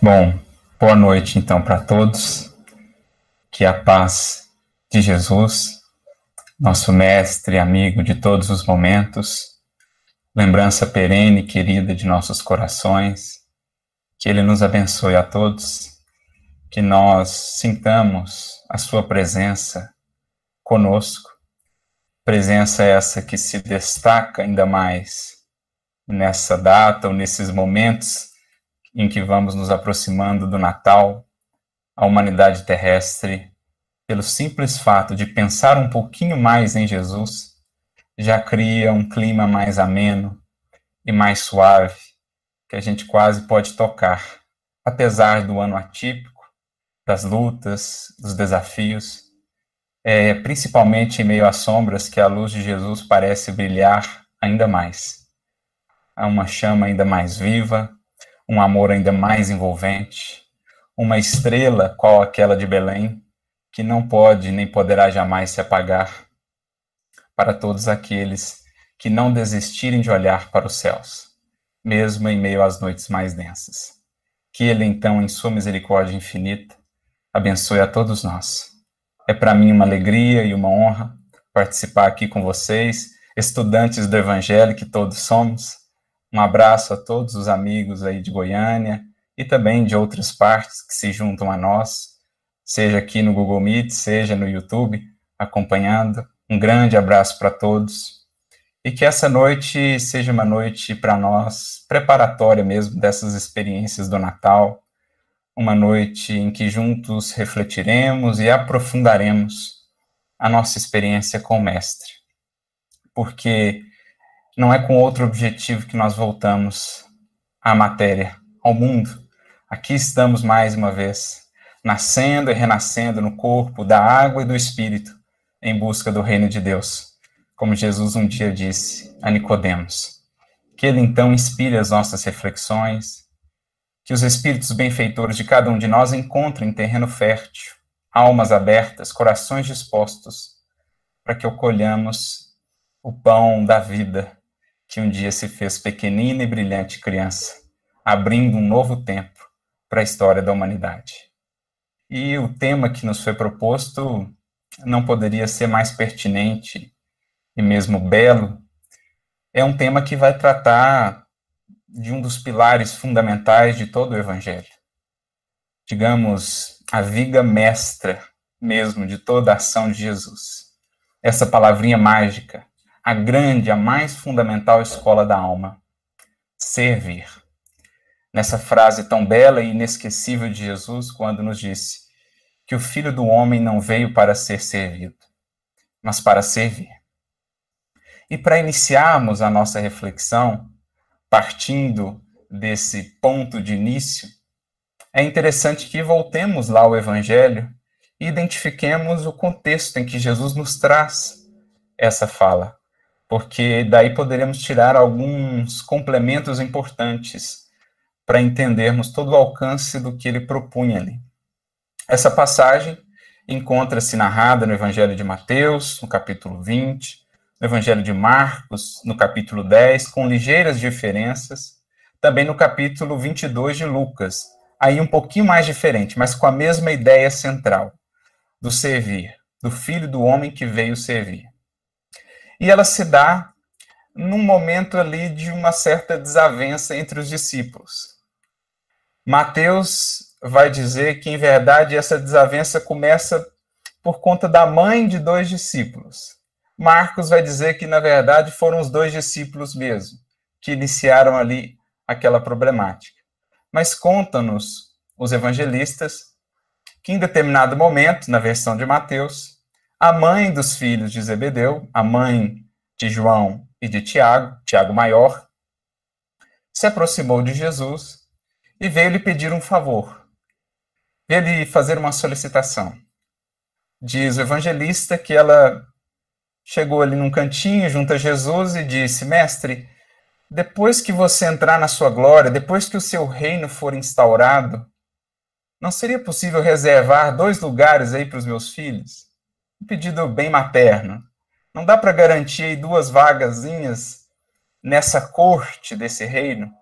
Bom, boa noite então para todos. Que a paz de Jesus, nosso mestre e amigo de todos os momentos, lembrança perene e querida de nossos corações, que ele nos abençoe a todos, que nós sintamos a sua presença conosco, presença essa que se destaca ainda mais nessa data ou nesses momentos em que vamos nos aproximando do Natal, a humanidade terrestre, pelo simples fato de pensar um pouquinho mais em Jesus, já cria um clima mais ameno e mais suave, que a gente quase pode tocar, apesar do ano atípico, das lutas, dos desafios, é principalmente em meio às sombras que a luz de Jesus parece brilhar ainda mais. Há uma chama ainda mais viva, um amor ainda mais envolvente, uma estrela qual aquela de Belém, que não pode nem poderá jamais se apagar, para todos aqueles que não desistirem de olhar para os céus, mesmo em meio às noites mais densas. Que Ele, então, em Sua misericórdia infinita, abençoe a todos nós. É para mim uma alegria e uma honra participar aqui com vocês, estudantes do Evangelho que todos somos, um abraço a todos os amigos aí de Goiânia e também de outras partes que se juntam a nós, seja aqui no Google Meet, seja no YouTube, acompanhando. Um grande abraço para todos. E que essa noite seja uma noite para nós preparatória mesmo dessas experiências do Natal, uma noite em que juntos refletiremos e aprofundaremos a nossa experiência com o Mestre. Porque não é com outro objetivo que nós voltamos à matéria, ao mundo. Aqui estamos mais uma vez, nascendo e renascendo no corpo da água e do espírito, em busca do reino de Deus, como Jesus um dia disse a Nicodemos. Que ele então inspire as nossas reflexões, que os espíritos benfeitores de cada um de nós encontrem terreno fértil, almas abertas, corações dispostos, para que colhamos o pão da vida que um dia se fez pequenina e brilhante criança, abrindo um novo tempo para a história da humanidade. E o tema que nos foi proposto não poderia ser mais pertinente e mesmo belo. É um tema que vai tratar de um dos pilares fundamentais de todo o Evangelho. Digamos, a viga mestra mesmo de toda a ação de Jesus. Essa palavrinha mágica, a grande, a mais fundamental escola da alma: servir. Nessa frase tão bela e inesquecível de Jesus, quando nos disse que o Filho do Homem não veio para ser servido, mas para servir. E para iniciarmos a nossa reflexão, partindo desse ponto de início, é interessante que voltemos lá ao Evangelho e identifiquemos o contexto em que Jesus nos traz essa fala porque daí poderemos tirar alguns complementos importantes para entendermos todo o alcance do que ele propunha ali. Essa passagem encontra-se narrada no Evangelho de Mateus, no capítulo 20, no Evangelho de Marcos, no capítulo 10, com ligeiras diferenças, também no capítulo 22 de Lucas, aí um pouquinho mais diferente, mas com a mesma ideia central do servir, do filho do homem que veio servir. E ela se dá num momento ali de uma certa desavença entre os discípulos. Mateus vai dizer que, em verdade, essa desavença começa por conta da mãe de dois discípulos. Marcos vai dizer que, na verdade, foram os dois discípulos mesmo que iniciaram ali aquela problemática. Mas conta-nos os evangelistas que, em determinado momento, na versão de Mateus, a mãe dos filhos de Zebedeu, a mãe de João e de Tiago, Tiago maior, se aproximou de Jesus e veio lhe pedir um favor. Veio lhe fazer uma solicitação. Diz o evangelista que ela chegou ali num cantinho junto a Jesus e disse: Mestre, depois que você entrar na sua glória, depois que o seu reino for instaurado, não seria possível reservar dois lugares aí para os meus filhos? Um pedido bem materno. Não dá para garantir duas vagazinhas nessa corte desse reino?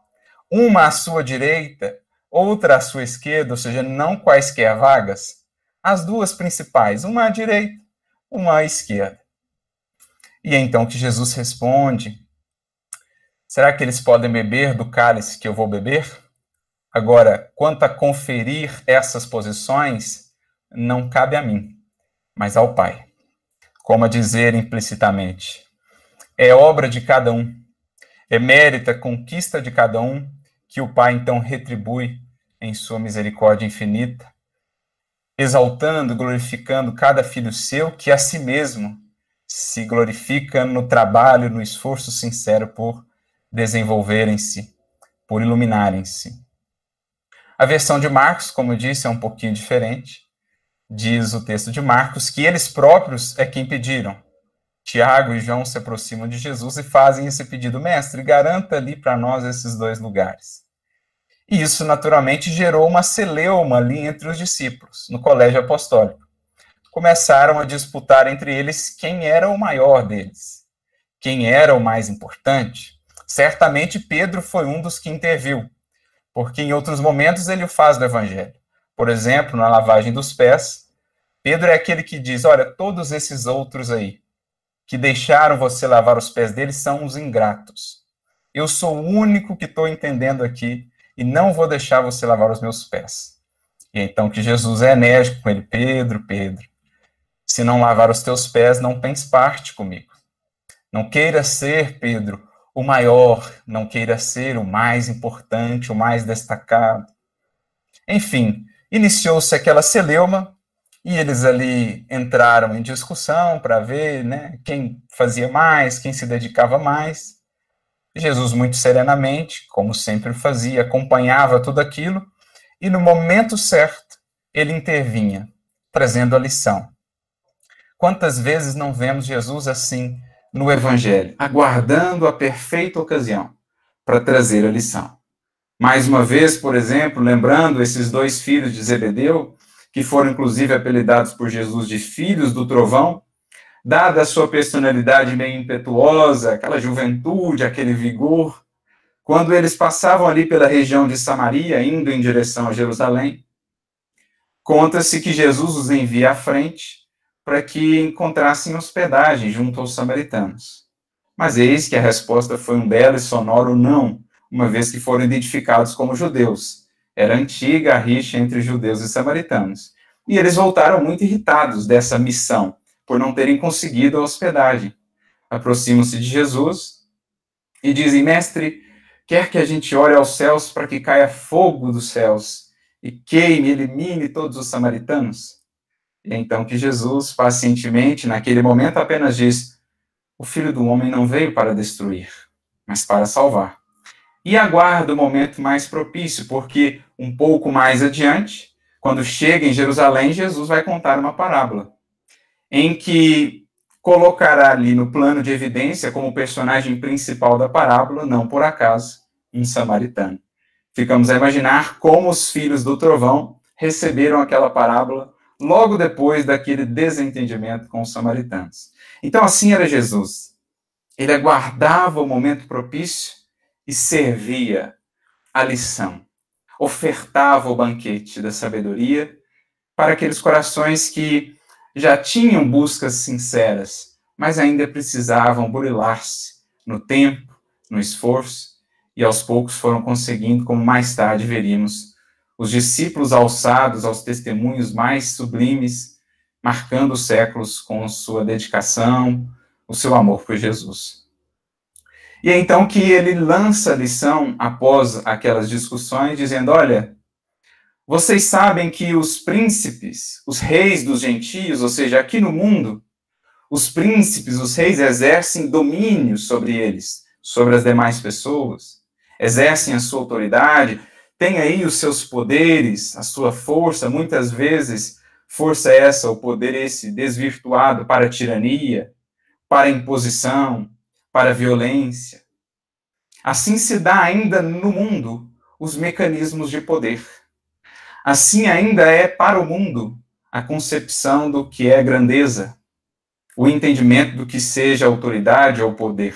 Uma à sua direita, outra à sua esquerda, ou seja, não quaisquer vagas, as duas principais, uma à direita, uma à esquerda. E é então que Jesus responde: Será que eles podem beber do cálice que eu vou beber? Agora, quanto a conferir essas posições, não cabe a mim, mas ao Pai. Como a dizer implicitamente, é obra de cada um, é mérito, é conquista de cada um, que o Pai então retribui em sua misericórdia infinita, exaltando, glorificando cada filho seu, que a si mesmo se glorifica no trabalho, no esforço sincero por desenvolverem-se, por iluminarem-se. A versão de Marcos, como eu disse, é um pouquinho diferente. Diz o texto de Marcos que eles próprios é quem pediram. Tiago e João se aproximam de Jesus e fazem esse pedido, mestre, garanta ali para nós esses dois lugares. E isso, naturalmente, gerou uma celeuma ali entre os discípulos, no colégio apostólico começaram a disputar entre eles quem era o maior deles, quem era o mais importante. Certamente Pedro foi um dos que interviu, porque em outros momentos ele o faz no evangelho. Por exemplo, na lavagem dos pés, Pedro é aquele que diz: Olha, todos esses outros aí que deixaram você lavar os pés deles são os ingratos. Eu sou o único que estou entendendo aqui e não vou deixar você lavar os meus pés. E então que Jesus é enérgico com ele: Pedro, Pedro, se não lavar os teus pés, não tens parte comigo. Não queira ser, Pedro, o maior, não queira ser o mais importante, o mais destacado. Enfim, iniciou-se aquela celeuma e eles ali entraram em discussão para ver né, quem fazia mais, quem se dedicava mais. Jesus, muito serenamente, como sempre fazia, acompanhava tudo aquilo e no momento certo ele intervinha, trazendo a lição. Quantas vezes não vemos Jesus assim no Evangelho, aguardando a perfeita ocasião para trazer a lição? Mais uma vez, por exemplo, lembrando esses dois filhos de Zebedeu, que foram inclusive apelidados por Jesus de filhos do trovão, dada a sua personalidade meio impetuosa, aquela juventude, aquele vigor, quando eles passavam ali pela região de Samaria, indo em direção a Jerusalém, conta-se que Jesus os envia à frente para que encontrassem hospedagem junto aos samaritanos. Mas eis que a resposta foi um belo e sonoro não, uma vez que foram identificados como judeus. Era antiga a rixa entre judeus e samaritanos. E eles voltaram muito irritados dessa missão, por não terem conseguido a hospedagem. Aproximam-se de Jesus e dizem: Mestre, quer que a gente ore aos céus para que caia fogo dos céus e queime, elimine todos os samaritanos? E então que Jesus, pacientemente, naquele momento, apenas diz: O filho do homem não veio para destruir, mas para salvar. E aguarda o momento mais propício, porque um pouco mais adiante, quando chega em Jerusalém, Jesus vai contar uma parábola, em que colocará ali no plano de evidência como personagem principal da parábola, não por acaso, um samaritano. Ficamos a imaginar como os filhos do trovão receberam aquela parábola logo depois daquele desentendimento com os samaritanos. Então, assim era Jesus. Ele aguardava o momento propício e servia a lição, ofertava o banquete da sabedoria para aqueles corações que já tinham buscas sinceras, mas ainda precisavam burilar-se no tempo, no esforço, e aos poucos foram conseguindo, como mais tarde veríamos, os discípulos alçados aos testemunhos mais sublimes, marcando os séculos com sua dedicação, o seu amor por Jesus. E é então que ele lança a lição após aquelas discussões, dizendo: Olha, vocês sabem que os príncipes, os reis dos gentios, ou seja, aqui no mundo, os príncipes, os reis exercem domínio sobre eles, sobre as demais pessoas, exercem a sua autoridade, tem aí os seus poderes, a sua força, muitas vezes força essa, o poder esse desvirtuado para a tirania, para a imposição, para a violência. Assim se dá ainda no mundo os mecanismos de poder. Assim ainda é para o mundo a concepção do que é grandeza, o entendimento do que seja autoridade ou poder.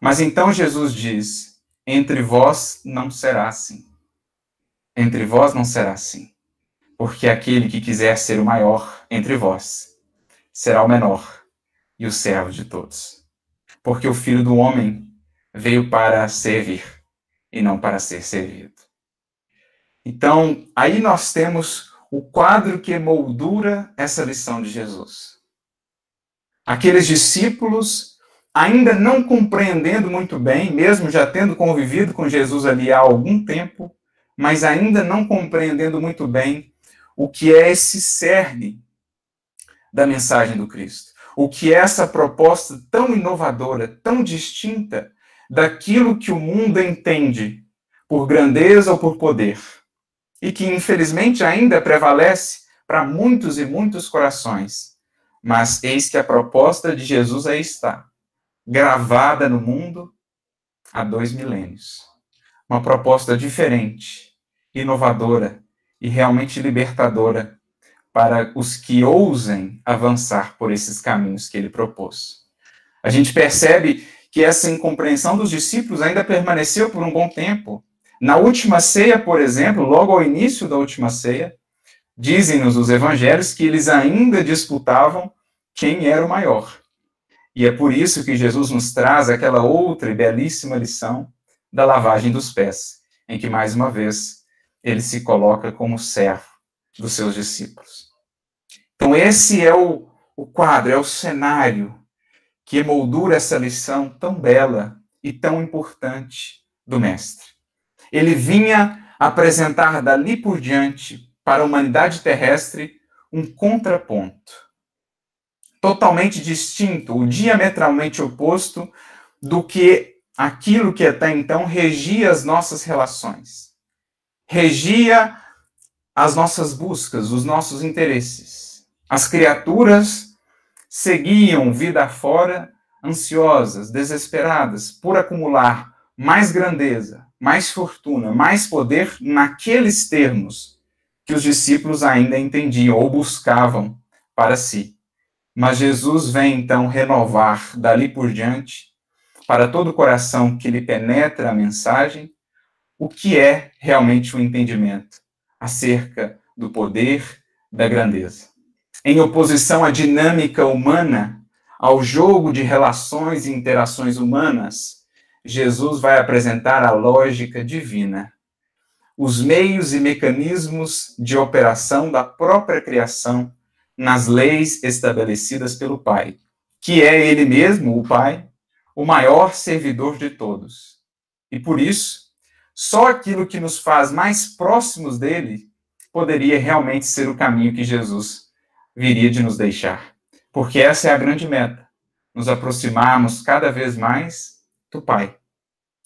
Mas então Jesus diz: entre vós não será assim. entre vós não será assim. Porque aquele que quiser ser o maior entre vós será o menor e o servo de todos. Porque o filho do homem veio para servir e não para ser servido. Então, aí nós temos o quadro que moldura essa lição de Jesus. Aqueles discípulos, ainda não compreendendo muito bem, mesmo já tendo convivido com Jesus ali há algum tempo, mas ainda não compreendendo muito bem o que é esse cerne da mensagem do Cristo. O que é essa proposta tão inovadora, tão distinta daquilo que o mundo entende por grandeza ou por poder, e que infelizmente ainda prevalece para muitos e muitos corações. Mas eis que a proposta de Jesus aí está, gravada no mundo há dois milênios. Uma proposta diferente, inovadora e realmente libertadora para os que ousem avançar por esses caminhos que ele propôs. A gente percebe que essa incompreensão dos discípulos ainda permaneceu por um bom tempo. Na última ceia, por exemplo, logo ao início da última ceia, dizem-nos os evangelhos que eles ainda disputavam quem era o maior. E é por isso que Jesus nos traz aquela outra e belíssima lição da lavagem dos pés, em que, mais uma vez, ele se coloca como servo dos seus discípulos. Então, esse é o, o quadro, é o cenário que emoldura essa lição tão bela e tão importante do Mestre. Ele vinha apresentar dali por diante para a humanidade terrestre um contraponto totalmente distinto, o diametralmente oposto do que aquilo que até então regia as nossas relações, regia as nossas buscas, os nossos interesses. As criaturas seguiam vida fora, ansiosas, desesperadas por acumular mais grandeza, mais fortuna, mais poder naqueles termos que os discípulos ainda entendiam ou buscavam para si. Mas Jesus vem então renovar dali por diante, para todo o coração que lhe penetra a mensagem, o que é realmente o entendimento acerca do poder, da grandeza. Em oposição à dinâmica humana, ao jogo de relações e interações humanas, Jesus vai apresentar a lógica divina, os meios e mecanismos de operação da própria criação nas leis estabelecidas pelo Pai, que é Ele mesmo, o Pai, o maior servidor de todos. E por isso, só aquilo que nos faz mais próximos dele poderia realmente ser o caminho que Jesus viria de nos deixar. Porque essa é a grande meta, nos aproximarmos cada vez mais do Pai.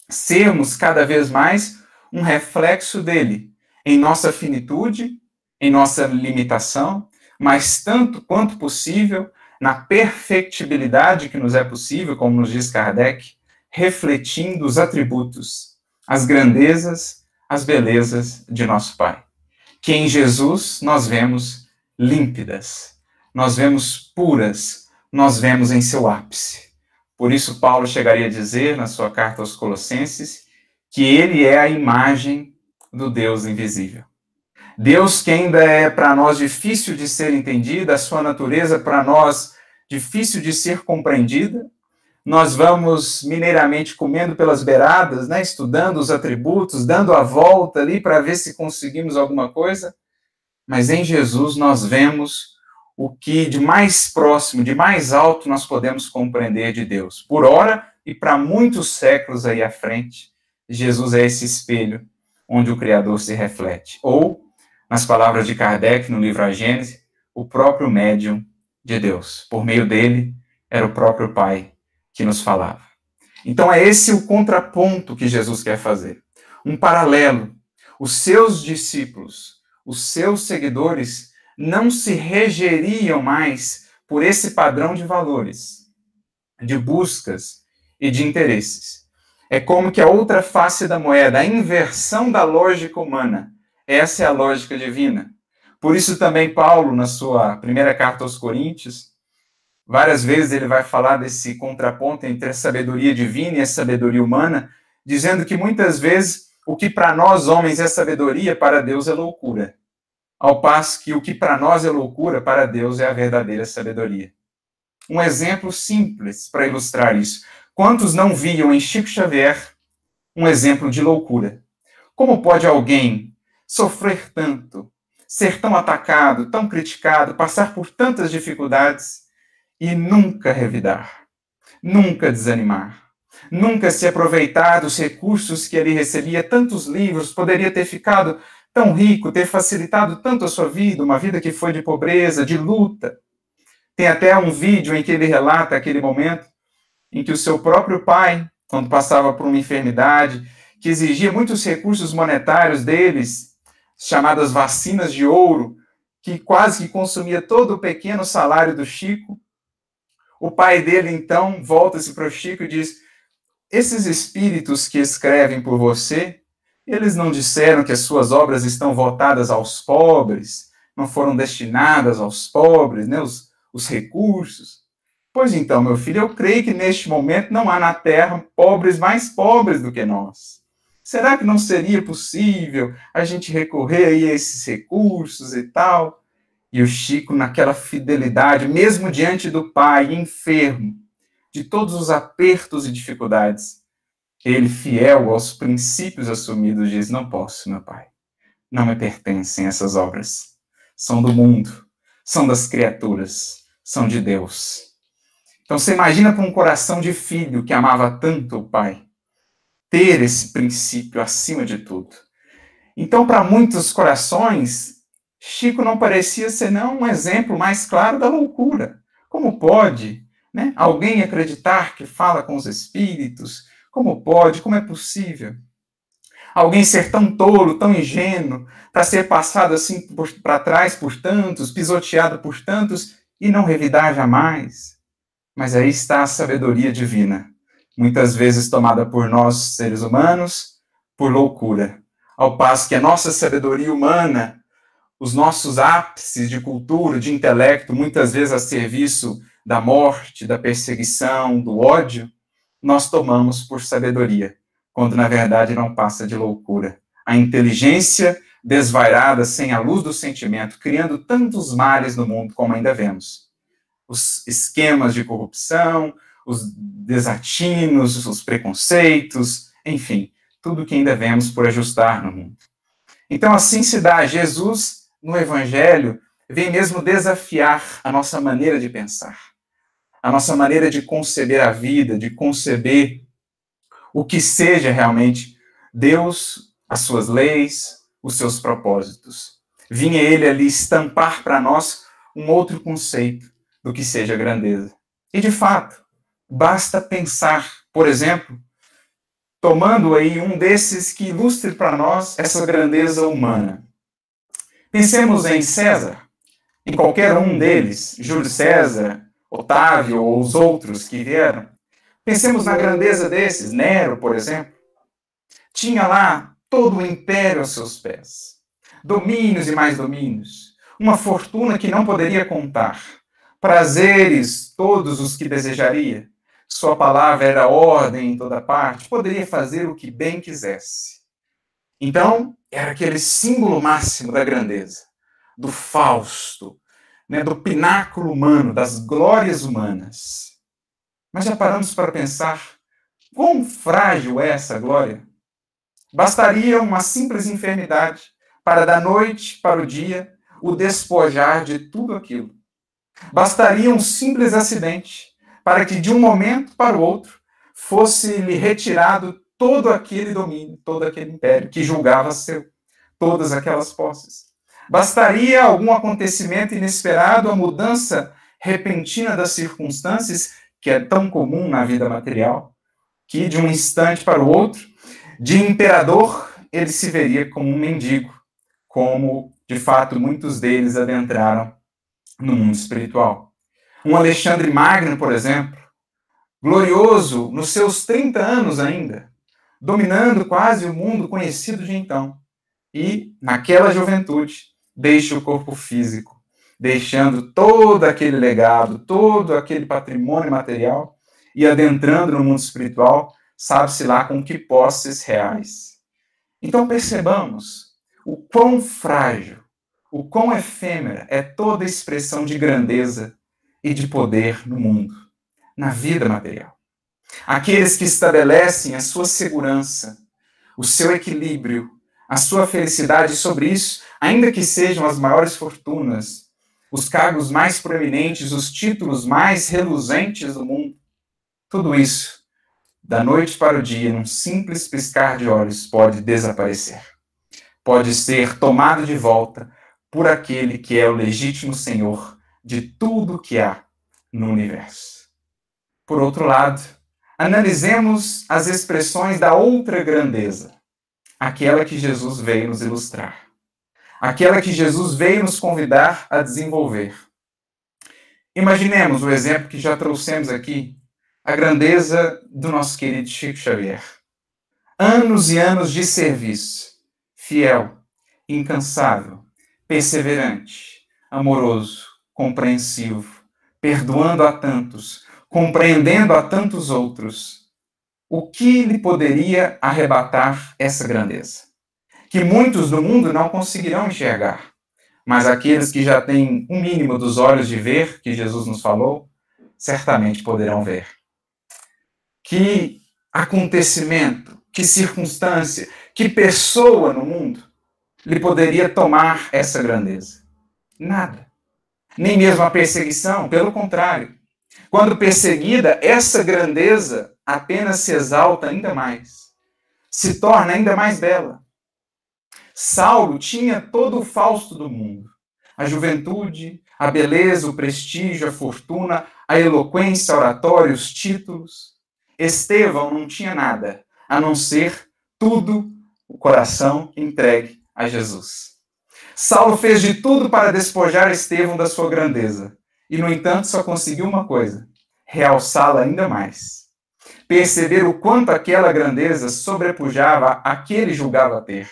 Sermos cada vez mais um reflexo dele em nossa finitude, em nossa limitação, mas tanto quanto possível, na perfectibilidade que nos é possível, como nos diz Kardec, refletindo os atributos, as grandezas, as belezas de nosso Pai. Que em Jesus nós vemos límpidas, nós vemos puras, nós vemos em seu ápice. Por isso, Paulo chegaria a dizer na sua carta aos Colossenses que ele é a imagem do Deus invisível. Deus que ainda é para nós difícil de ser entendida, a sua natureza para nós difícil de ser compreendida. Nós vamos mineiramente comendo pelas beiradas, né, estudando os atributos, dando a volta ali para ver se conseguimos alguma coisa. Mas em Jesus nós vemos o que de mais próximo, de mais alto nós podemos compreender de Deus. Por hora e para muitos séculos aí à frente, Jesus é esse espelho onde o Criador se reflete. Ou nas palavras de Kardec no livro A Gênese, o próprio médium de Deus. Por meio dele, era o próprio Pai que nos falava. Então é esse o contraponto que Jesus quer fazer. Um paralelo. Os seus discípulos, os seus seguidores, não se regeriam mais por esse padrão de valores, de buscas e de interesses. É como que a outra face da moeda, a inversão da lógica humana, essa é a lógica divina. Por isso também Paulo, na sua primeira carta aos Coríntios, várias vezes ele vai falar desse contraponto entre a sabedoria divina e a sabedoria humana, dizendo que muitas vezes o que para nós homens é sabedoria, para Deus é loucura. Ao passo que o que para nós é loucura, para Deus é a verdadeira sabedoria. Um exemplo simples para ilustrar isso. Quantos não viam em Chico Xavier um exemplo de loucura? Como pode alguém sofrer tanto, ser tão atacado, tão criticado, passar por tantas dificuldades e nunca revidar, nunca desanimar, nunca se aproveitar dos recursos que ele recebia, tantos livros, poderia ter ficado tão rico, ter facilitado tanto a sua vida, uma vida que foi de pobreza, de luta. Tem até um vídeo em que ele relata aquele momento em que o seu próprio pai, quando passava por uma enfermidade, que exigia muitos recursos monetários deles, chamadas vacinas de ouro, que quase que consumia todo o pequeno salário do Chico. O pai dele, então, volta-se para o Chico e diz: Esses espíritos que escrevem por você, eles não disseram que as suas obras estão voltadas aos pobres, não foram destinadas aos pobres, né, os, os recursos. Pois então, meu filho, eu creio que neste momento não há na terra pobres mais pobres do que nós. Será que não seria possível a gente recorrer aí a esses recursos e tal? E o Chico, naquela fidelidade, mesmo diante do pai, enfermo, de todos os apertos e dificuldades, ele, fiel aos princípios assumidos, diz: Não posso, meu pai. Não me pertencem essas obras. São do mundo, são das criaturas, são de Deus. Então você imagina para um coração de filho que amava tanto o pai ter esse princípio acima de tudo. Então, para muitos corações, Chico não parecia senão um exemplo mais claro da loucura. Como pode né, alguém acreditar que fala com os espíritos? Como pode? Como é possível? Alguém ser tão tolo, tão ingênuo, para ser passado assim para trás por tantos, pisoteado por tantos e não revidar jamais? Mas aí está a sabedoria divina muitas vezes tomada por nós, seres humanos, por loucura. Ao passo que a nossa sabedoria humana, os nossos ápices de cultura, de intelecto, muitas vezes a serviço da morte, da perseguição, do ódio, nós tomamos por sabedoria, quando na verdade não passa de loucura. A inteligência desvairada, sem a luz do sentimento, criando tantos males no mundo como ainda vemos. Os esquemas de corrupção, os desatinos, os preconceitos, enfim, tudo que ainda vemos por ajustar no mundo. Então, assim se dá. Jesus, no Evangelho, vem mesmo desafiar a nossa maneira de pensar, a nossa maneira de conceber a vida, de conceber o que seja realmente Deus, as suas leis, os seus propósitos. Vinha ele ali estampar para nós um outro conceito do que seja grandeza. E de fato, Basta pensar, por exemplo, tomando aí um desses que ilustre para nós essa grandeza humana. Pensemos em César, em qualquer um deles, Júlio César, Otávio ou os outros que vieram. Pensemos na grandeza desses, Nero, por exemplo. Tinha lá todo o império aos seus pés, domínios e mais domínios, uma fortuna que não poderia contar, prazeres todos os que desejaria, sua palavra era ordem em toda parte, poderia fazer o que bem quisesse. Então, era aquele símbolo máximo da grandeza, do Fausto, né, do pináculo humano, das glórias humanas. Mas já paramos para pensar quão frágil é essa glória? Bastaria uma simples enfermidade para, da noite para o dia, o despojar de tudo aquilo. Bastaria um simples acidente para que de um momento para o outro fosse-lhe retirado todo aquele domínio, todo aquele império que julgava ser todas aquelas posses. Bastaria algum acontecimento inesperado, a mudança repentina das circunstâncias, que é tão comum na vida material, que de um instante para o outro, de imperador, ele se veria como um mendigo, como de fato muitos deles adentraram no mundo espiritual. Um Alexandre Magno, por exemplo, glorioso nos seus 30 anos ainda, dominando quase o mundo conhecido de então. E, naquela juventude, deixa o corpo físico, deixando todo aquele legado, todo aquele patrimônio material e adentrando no mundo espiritual, sabe-se lá com que posses reais. Então percebamos o quão frágil, o quão efêmera é toda expressão de grandeza e de poder no mundo, na vida material. Aqueles que estabelecem a sua segurança, o seu equilíbrio, a sua felicidade sobre isso, ainda que sejam as maiores fortunas, os cargos mais proeminentes, os títulos mais reluzentes do mundo, tudo isso, da noite para o dia, num simples piscar de olhos, pode desaparecer. Pode ser tomado de volta por aquele que é o legítimo Senhor de tudo que há no universo. Por outro lado, analisemos as expressões da outra grandeza, aquela que Jesus veio nos ilustrar, aquela que Jesus veio nos convidar a desenvolver. Imaginemos o exemplo que já trouxemos aqui, a grandeza do nosso querido Chico Xavier. Anos e anos de serviço, fiel, incansável, perseverante, amoroso, compreensivo, perdoando a tantos, compreendendo a tantos outros, o que lhe poderia arrebatar essa grandeza? Que muitos do mundo não conseguirão enxergar, mas aqueles que já têm um mínimo dos olhos de ver, que Jesus nos falou, certamente poderão ver. Que acontecimento, que circunstância, que pessoa no mundo lhe poderia tomar essa grandeza? Nada. Nem mesmo a perseguição, pelo contrário. Quando perseguida, essa grandeza apenas se exalta ainda mais, se torna ainda mais bela. Saulo tinha todo o fausto do mundo: a juventude, a beleza, o prestígio, a fortuna, a eloquência, a oratória, os títulos. Estevão não tinha nada, a não ser tudo o coração entregue a Jesus. Saulo fez de tudo para despojar Estevão da sua grandeza, e, no entanto, só conseguiu uma coisa: realçá-la ainda mais. Perceber o quanto aquela grandeza sobrepujava a que ele julgava ter,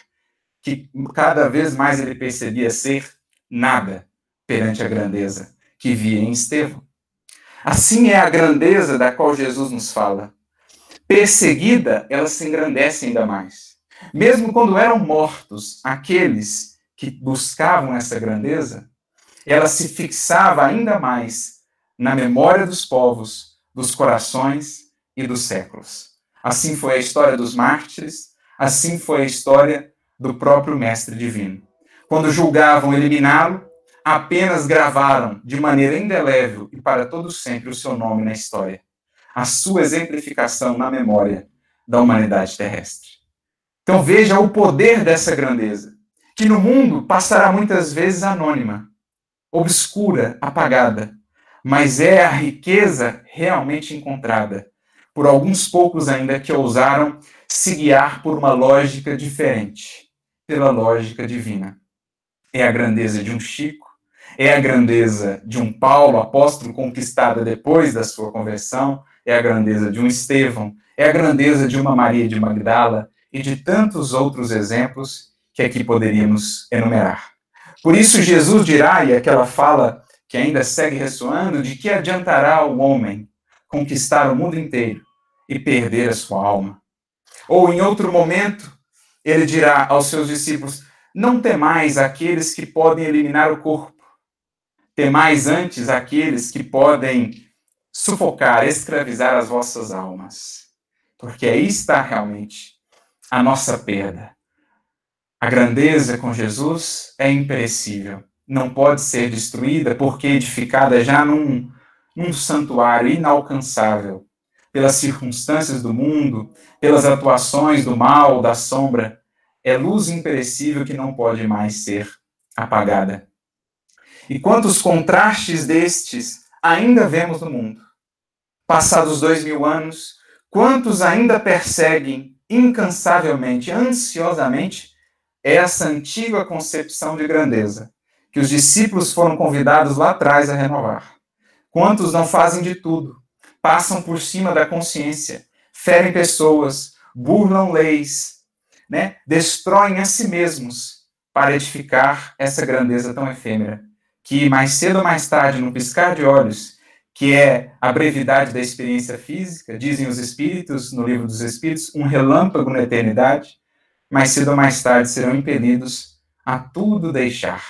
que cada vez mais ele percebia ser nada perante a grandeza que via em Estevão. Assim é a grandeza da qual Jesus nos fala. Perseguida, ela se engrandece ainda mais. Mesmo quando eram mortos aqueles que buscavam essa grandeza, ela se fixava ainda mais na memória dos povos, dos corações e dos séculos. Assim foi a história dos mártires, assim foi a história do próprio Mestre Divino. Quando julgavam eliminá-lo, apenas gravaram de maneira indelével e para todo sempre o seu nome na história, a sua exemplificação na memória da humanidade terrestre. Então veja o poder dessa grandeza, que no mundo passará muitas vezes anônima, obscura, apagada, mas é a riqueza realmente encontrada por alguns poucos ainda que ousaram se guiar por uma lógica diferente, pela lógica divina. É a grandeza de um Chico, é a grandeza de um Paulo, apóstolo conquistada depois da sua conversão, é a grandeza de um Estevão, é a grandeza de uma Maria de Magdala e de tantos outros exemplos que aqui poderíamos enumerar. Por isso, Jesus dirá, e aquela fala que ainda segue ressoando, de que adiantará o homem conquistar o mundo inteiro e perder a sua alma? Ou em outro momento, ele dirá aos seus discípulos: Não temais aqueles que podem eliminar o corpo, temais antes aqueles que podem sufocar, escravizar as vossas almas. Porque aí está realmente a nossa perda. A grandeza com Jesus é imperecível. Não pode ser destruída porque edificada já num, num santuário inalcançável pelas circunstâncias do mundo, pelas atuações do mal, da sombra. É luz imperecível que não pode mais ser apagada. E quantos contrastes destes ainda vemos no mundo? Passados dois mil anos, quantos ainda perseguem incansavelmente, ansiosamente, essa antiga concepção de grandeza, que os discípulos foram convidados lá atrás a renovar. Quantos não fazem de tudo, passam por cima da consciência, ferem pessoas, burlam leis, né? destroem a si mesmos para edificar essa grandeza tão efêmera, que mais cedo ou mais tarde, num piscar de olhos, que é a brevidade da experiência física, dizem os espíritos no livro dos espíritos, um relâmpago na eternidade, mais cedo ou mais tarde serão impelidos a tudo deixar.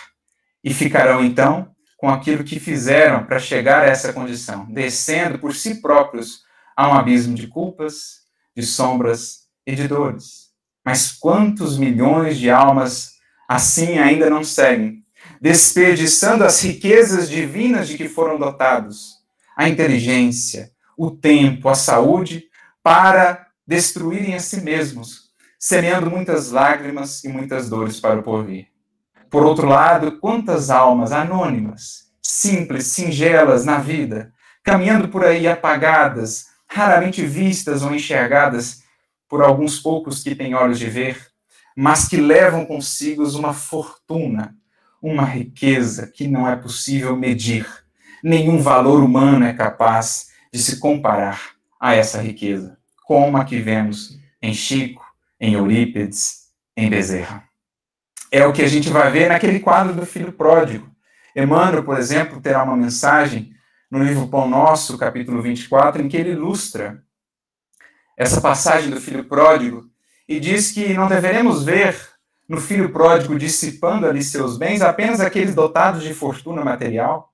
E ficarão então com aquilo que fizeram para chegar a essa condição, descendo por si próprios a um abismo de culpas, de sombras e de dores. Mas quantos milhões de almas assim ainda não seguem, desperdiçando as riquezas divinas de que foram dotados, a inteligência, o tempo, a saúde, para destruírem a si mesmos, semeando muitas lágrimas e muitas dores para o porvir. Por outro lado, quantas almas anônimas, simples, singelas na vida, caminhando por aí apagadas, raramente vistas ou enxergadas por alguns poucos que têm olhos de ver, mas que levam consigo uma fortuna, uma riqueza que não é possível medir. Nenhum valor humano é capaz de se comparar a essa riqueza, como a que vemos em Chico, em Eurípides, em Bezerra. É o que a gente vai ver naquele quadro do filho pródigo. Emmanuel, por exemplo, terá uma mensagem no livro Pão Nosso, capítulo 24, em que ele ilustra essa passagem do filho pródigo e diz que não deveremos ver no filho pródigo dissipando ali seus bens apenas aqueles dotados de fortuna material.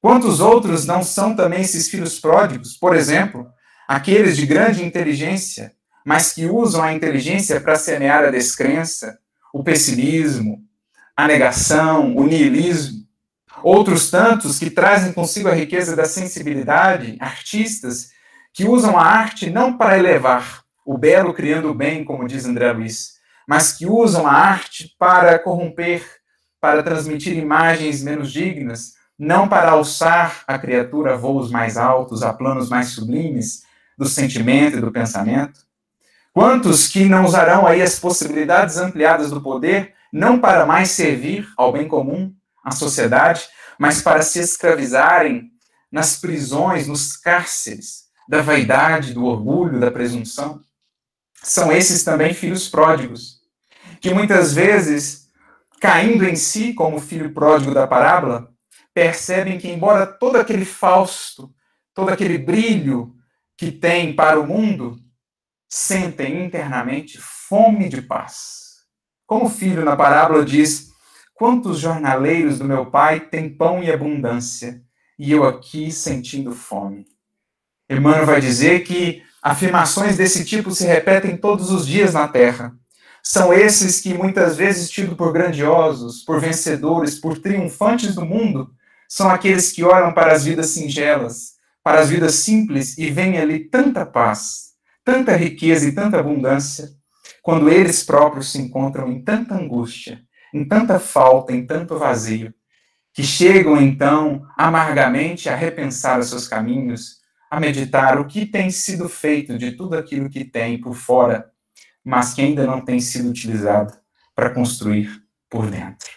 Quantos outros não são também esses filhos pródigos? Por exemplo, aqueles de grande inteligência, mas que usam a inteligência para semear a descrença, o pessimismo, a negação, o niilismo. Outros tantos que trazem consigo a riqueza da sensibilidade, artistas que usam a arte não para elevar, o belo criando o bem, como diz André Luiz, mas que usam a arte para corromper, para transmitir imagens menos dignas, não para alçar a criatura a voos mais altos, a planos mais sublimes do sentimento e do pensamento? Quantos que não usarão aí as possibilidades ampliadas do poder, não para mais servir ao bem comum, à sociedade, mas para se escravizarem nas prisões, nos cárceres da vaidade, do orgulho, da presunção? são esses também filhos pródigos, que muitas vezes, caindo em si, como o filho pródigo da parábola, percebem que, embora todo aquele fausto, todo aquele brilho que tem para o mundo, sentem internamente fome de paz. Como o filho na parábola diz: Quantos jornaleiros do meu pai têm pão e abundância, e eu aqui sentindo fome? Emmanuel vai dizer que Afirmações desse tipo se repetem todos os dias na Terra. São esses que, muitas vezes tidos por grandiosos, por vencedores, por triunfantes do mundo, são aqueles que olham para as vidas singelas, para as vidas simples e veem ali tanta paz, tanta riqueza e tanta abundância, quando eles próprios se encontram em tanta angústia, em tanta falta, em tanto vazio, que chegam então amargamente a repensar os seus caminhos a meditar o que tem sido feito de tudo aquilo que tem por fora, mas que ainda não tem sido utilizado para construir por dentro.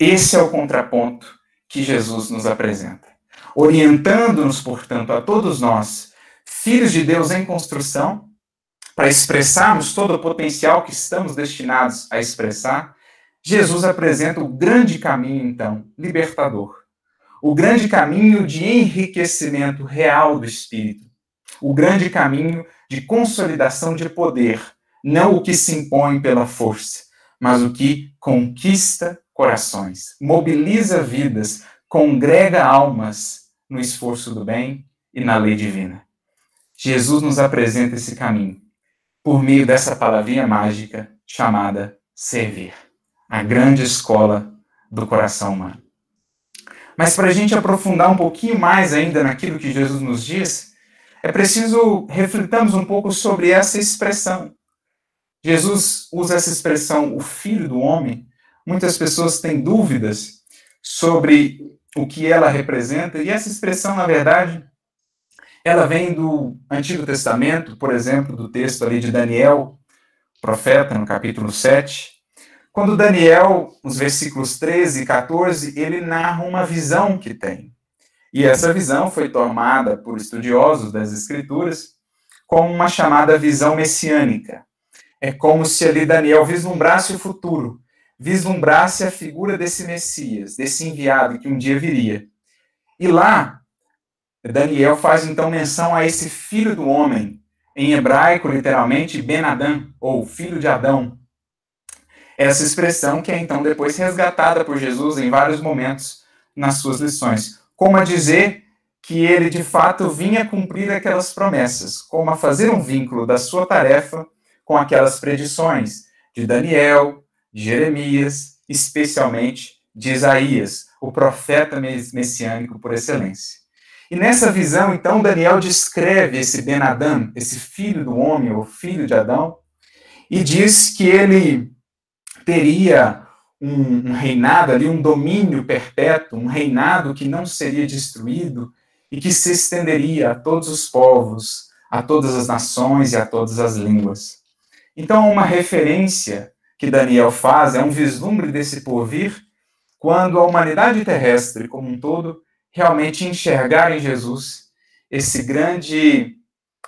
Esse é o contraponto que Jesus nos apresenta, orientando-nos, portanto, a todos nós, filhos de Deus em construção, para expressarmos todo o potencial que estamos destinados a expressar, Jesus apresenta o grande caminho, então, libertador, o grande caminho de enriquecimento real do espírito, o grande caminho de consolidação de poder, não o que se impõe pela força, mas o que conquista corações, mobiliza vidas, congrega almas no esforço do bem e na lei divina. Jesus nos apresenta esse caminho por meio dessa palavrinha mágica chamada servir, a grande escola do coração humano. Mas para a gente aprofundar um pouquinho mais ainda naquilo que Jesus nos diz, é preciso refletirmos um pouco sobre essa expressão. Jesus usa essa expressão, o Filho do Homem. Muitas pessoas têm dúvidas sobre o que ela representa, e essa expressão, na verdade, ela vem do Antigo Testamento, por exemplo, do texto ali de Daniel, profeta, no capítulo 7, quando Daniel, nos versículos 13 e 14, ele narra uma visão que tem. E essa visão foi tomada por estudiosos das Escrituras como uma chamada visão messiânica. É como se ali Daniel vislumbrasse o futuro, vislumbrasse a figura desse Messias, desse enviado que um dia viria. E lá, Daniel faz então menção a esse filho do homem, em hebraico, literalmente, Ben Adam, ou filho de Adão, Essa expressão que é então depois resgatada por Jesus em vários momentos nas suas lições, como a dizer que ele de fato vinha cumprir aquelas promessas, como a fazer um vínculo da sua tarefa com aquelas predições de Daniel, de Jeremias, especialmente de Isaías, o profeta messiânico por excelência. E nessa visão, então, Daniel descreve esse Ben-Adão, esse filho do homem, ou filho de Adão, e diz que ele teria um, um reinado ali, um domínio perpétuo, um reinado que não seria destruído e que se estenderia a todos os povos, a todas as nações e a todas as línguas. Então, uma referência que Daniel faz é um vislumbre desse porvir, quando a humanidade terrestre como um todo realmente enxergar em Jesus esse grande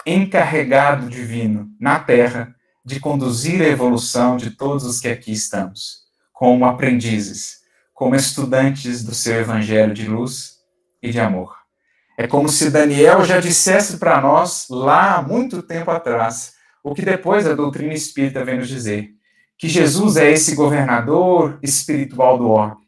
encarregado divino na Terra de conduzir a evolução de todos os que aqui estamos como aprendizes, como estudantes do seu evangelho de luz e de amor. É como se Daniel já dissesse para nós, lá há muito tempo atrás, o que depois a doutrina espírita vem nos dizer: que Jesus é esse governador espiritual do orbe.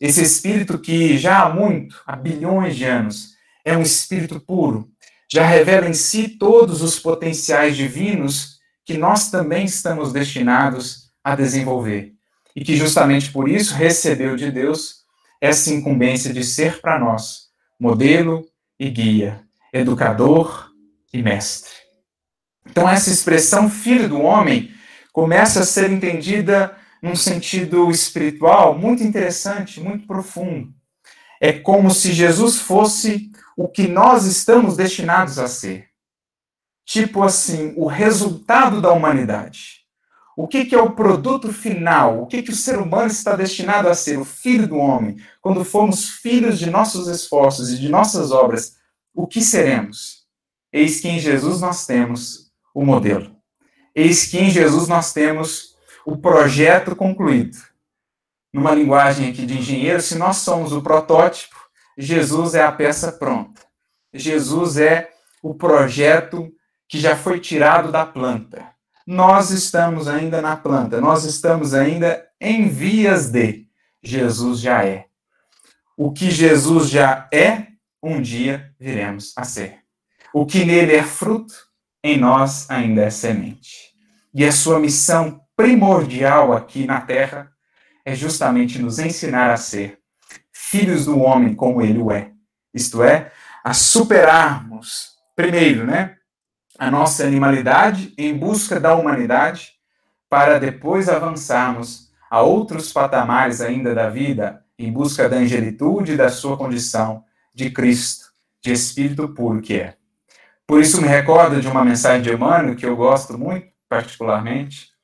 Esse espírito que já há muito, há bilhões de anos, é um espírito puro, já revela em si todos os potenciais divinos que nós também estamos destinados a desenvolver e que justamente por isso recebeu de Deus essa incumbência de ser para nós modelo e guia, educador e mestre. Então, essa expressão filho do homem começa a ser entendida num sentido espiritual muito interessante, muito profundo. É como se Jesus fosse o que nós estamos destinados a ser. Tipo assim, o resultado da humanidade. O que, que, é o produto final? O que, que o ser humano está destinado a ser? O filho do homem. Quando formos filhos de nossos esforços e de nossas obras, o que seremos? Eis que em Jesus nós temos o modelo. Eis que em Jesus nós temos o projeto concluído. Numa linguagem aqui de engenheiro, se nós somos o protótipo, Jesus é a peça pronta. Jesus é o projeto que já foi tirado da planta nós estamos ainda na planta, nós estamos ainda em vias de. Jesus já é. O que Jesus já é, um dia viremos a ser. O que nele é fruto, em nós ainda é semente. E a sua missão primordial aqui na terra é justamente nos ensinar a ser filhos do homem como ele o é. Isto é, a superarmos, primeiro, né? a nossa animalidade em busca da humanidade, para depois avançarmos a outros patamares ainda da vida, em busca da angelitude e da sua condição de Cristo, de Espírito puro que é. Por isso me recordo de uma mensagem de Emmanuel que eu gosto muito, particularmente.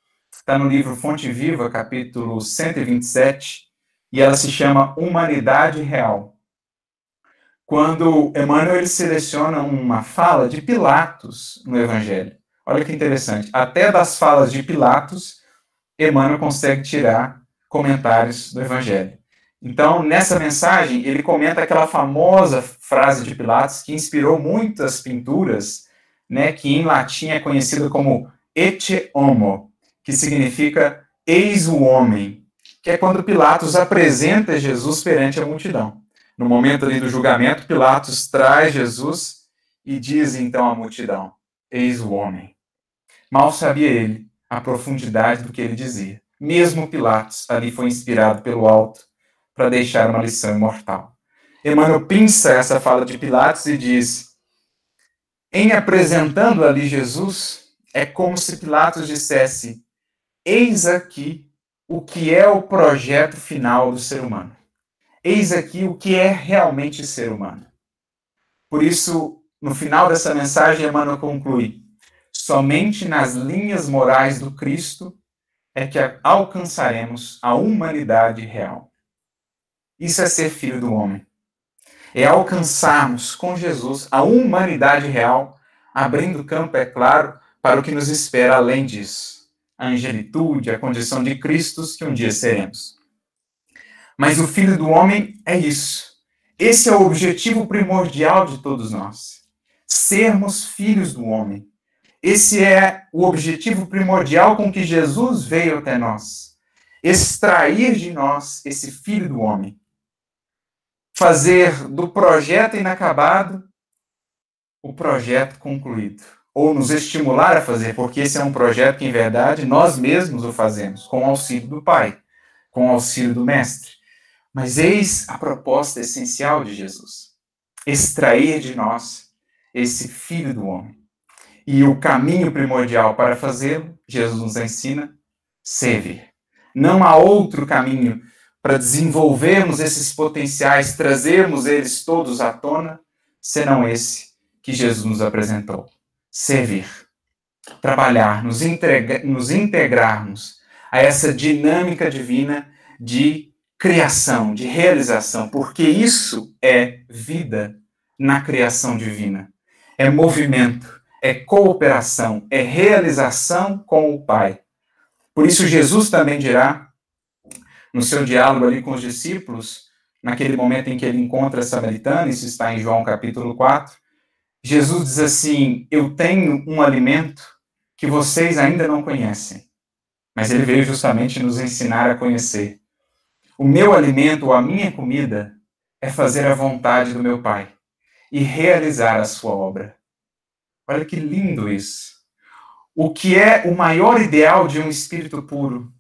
Está no livro Fonte Viva, capítulo 127, e ela se chama Humanidade Real quando Emmanuel ele seleciona uma fala de Pilatos no Evangelho. Olha que interessante. Até das falas de Pilatos, Emmanuel consegue tirar comentários do Evangelho. Então, nessa mensagem, ele comenta aquela famosa frase de Pilatos que inspirou muitas pinturas, né, que em latim é conhecida como ecce homo, que significa eis o homem, que é quando Pilatos apresenta Jesus perante a multidão. No momento ali do julgamento, Pilatos traz Jesus e diz então à multidão: Eis o homem. Mal sabia ele a profundidade do que ele dizia. Mesmo Pilatos ali foi inspirado pelo alto para deixar uma lição imortal. Emmanuel pinça essa fala de Pilatos e diz: Em apresentando ali Jesus, é como se Pilatos dissesse: Eis aqui o que é o projeto final do ser humano. Eis aqui o que é realmente ser humano. Por isso, no final dessa mensagem, Emmanuel conclui: somente nas linhas morais do Cristo é que alcançaremos a humanidade real. Isso é ser filho do homem. É alcançarmos com Jesus a humanidade real, abrindo campo, é claro, para o que nos espera além disso. A angelitude, a condição de Cristos que um dia seremos. Mas o Filho do Homem é isso. Esse é o objetivo primordial de todos nós. Sermos filhos do homem. Esse é o objetivo primordial com que Jesus veio até nós. extrair de nós esse filho do homem, fazer do projeto inacabado o projeto concluído, ou nos estimular a fazer, porque esse é um projeto que, em verdade, nós mesmos o fazemos, com o auxílio do Pai, com o auxílio do Mestre. Mas eis a proposta essencial de Jesus: extrair de nós esse filho do homem. E o caminho primordial para fazê-lo, Jesus nos ensina, servir. Não há outro caminho para desenvolvermos esses potenciais, trazermos eles todos à tona, senão esse que Jesus nos apresentou: servir, trabalhar, nos, nos integrarmos a essa dinâmica divina de criação, de realização, porque isso é vida na criação divina. É movimento, é cooperação, é realização com o Pai. Por isso, Jesus também dirá, no seu diálogo ali com os discípulos, naquele momento em que ele encontra a samaritana, isso está em João capítulo 4, Jesus diz assim: Eu tenho um alimento que vocês ainda não conhecem, mas ele veio justamente nos ensinar a conhecer. O meu alimento, ou a minha comida, é fazer a vontade do meu Pai e realizar a sua obra. Olha que lindo isso. O que é o maior ideal de um espírito puro?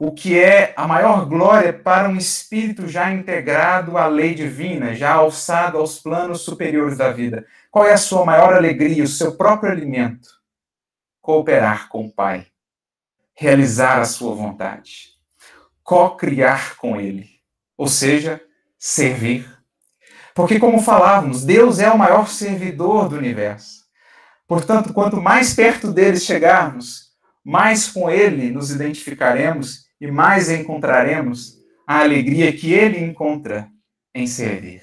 O que é a maior glória para um espírito já integrado à lei divina, já alçado aos planos superiores da vida? Qual é a sua maior alegria, o seu próprio alimento? Cooperar com o Pai, realizar a sua vontade, co-criar com Ele, ou seja, servir. Porque, como falávamos, Deus é o maior servidor do universo. Portanto, quanto mais perto dele chegarmos, mais com ele nos identificaremos e mais encontraremos a alegria que ele encontra em servir.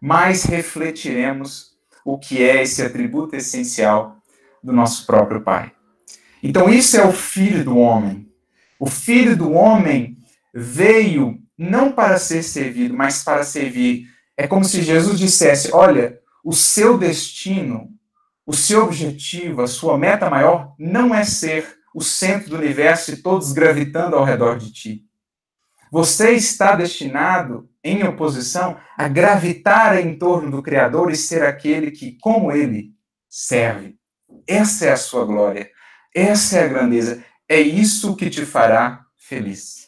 Mais refletiremos o que é esse atributo essencial do nosso próprio Pai. Então, isso é o Filho do Homem. O Filho do Homem veio não para ser servido, mas para servir. É como se Jesus dissesse: Olha, o seu destino, o seu objetivo, a sua meta maior não é ser o centro do universo e todos gravitando ao redor de ti. Você está destinado, em oposição, a gravitar em torno do Criador e ser aquele que, como ele, serve. Essa é a sua glória. Essa é a grandeza. É isso que te fará feliz.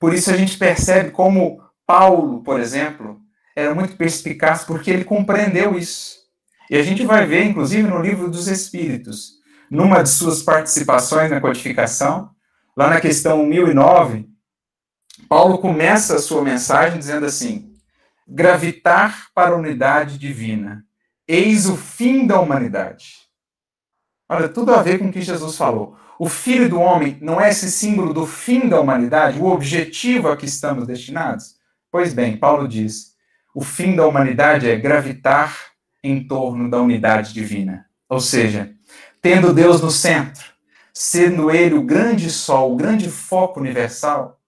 Por isso a gente percebe como Paulo, por exemplo, era muito perspicaz porque ele compreendeu isso. E a gente vai ver, inclusive, no livro dos Espíritos, numa de suas participações na codificação, lá na questão 1009, Paulo começa a sua mensagem dizendo assim: gravitar para a unidade divina, eis o fim da humanidade. Olha, tudo a ver com o que Jesus falou. O Filho do Homem não é esse símbolo do fim da humanidade, o objetivo a que estamos destinados? Pois bem, Paulo diz: o fim da humanidade é gravitar em torno da unidade divina. Ou seja, tendo Deus no centro, sendo Ele o grande sol, o grande foco universal,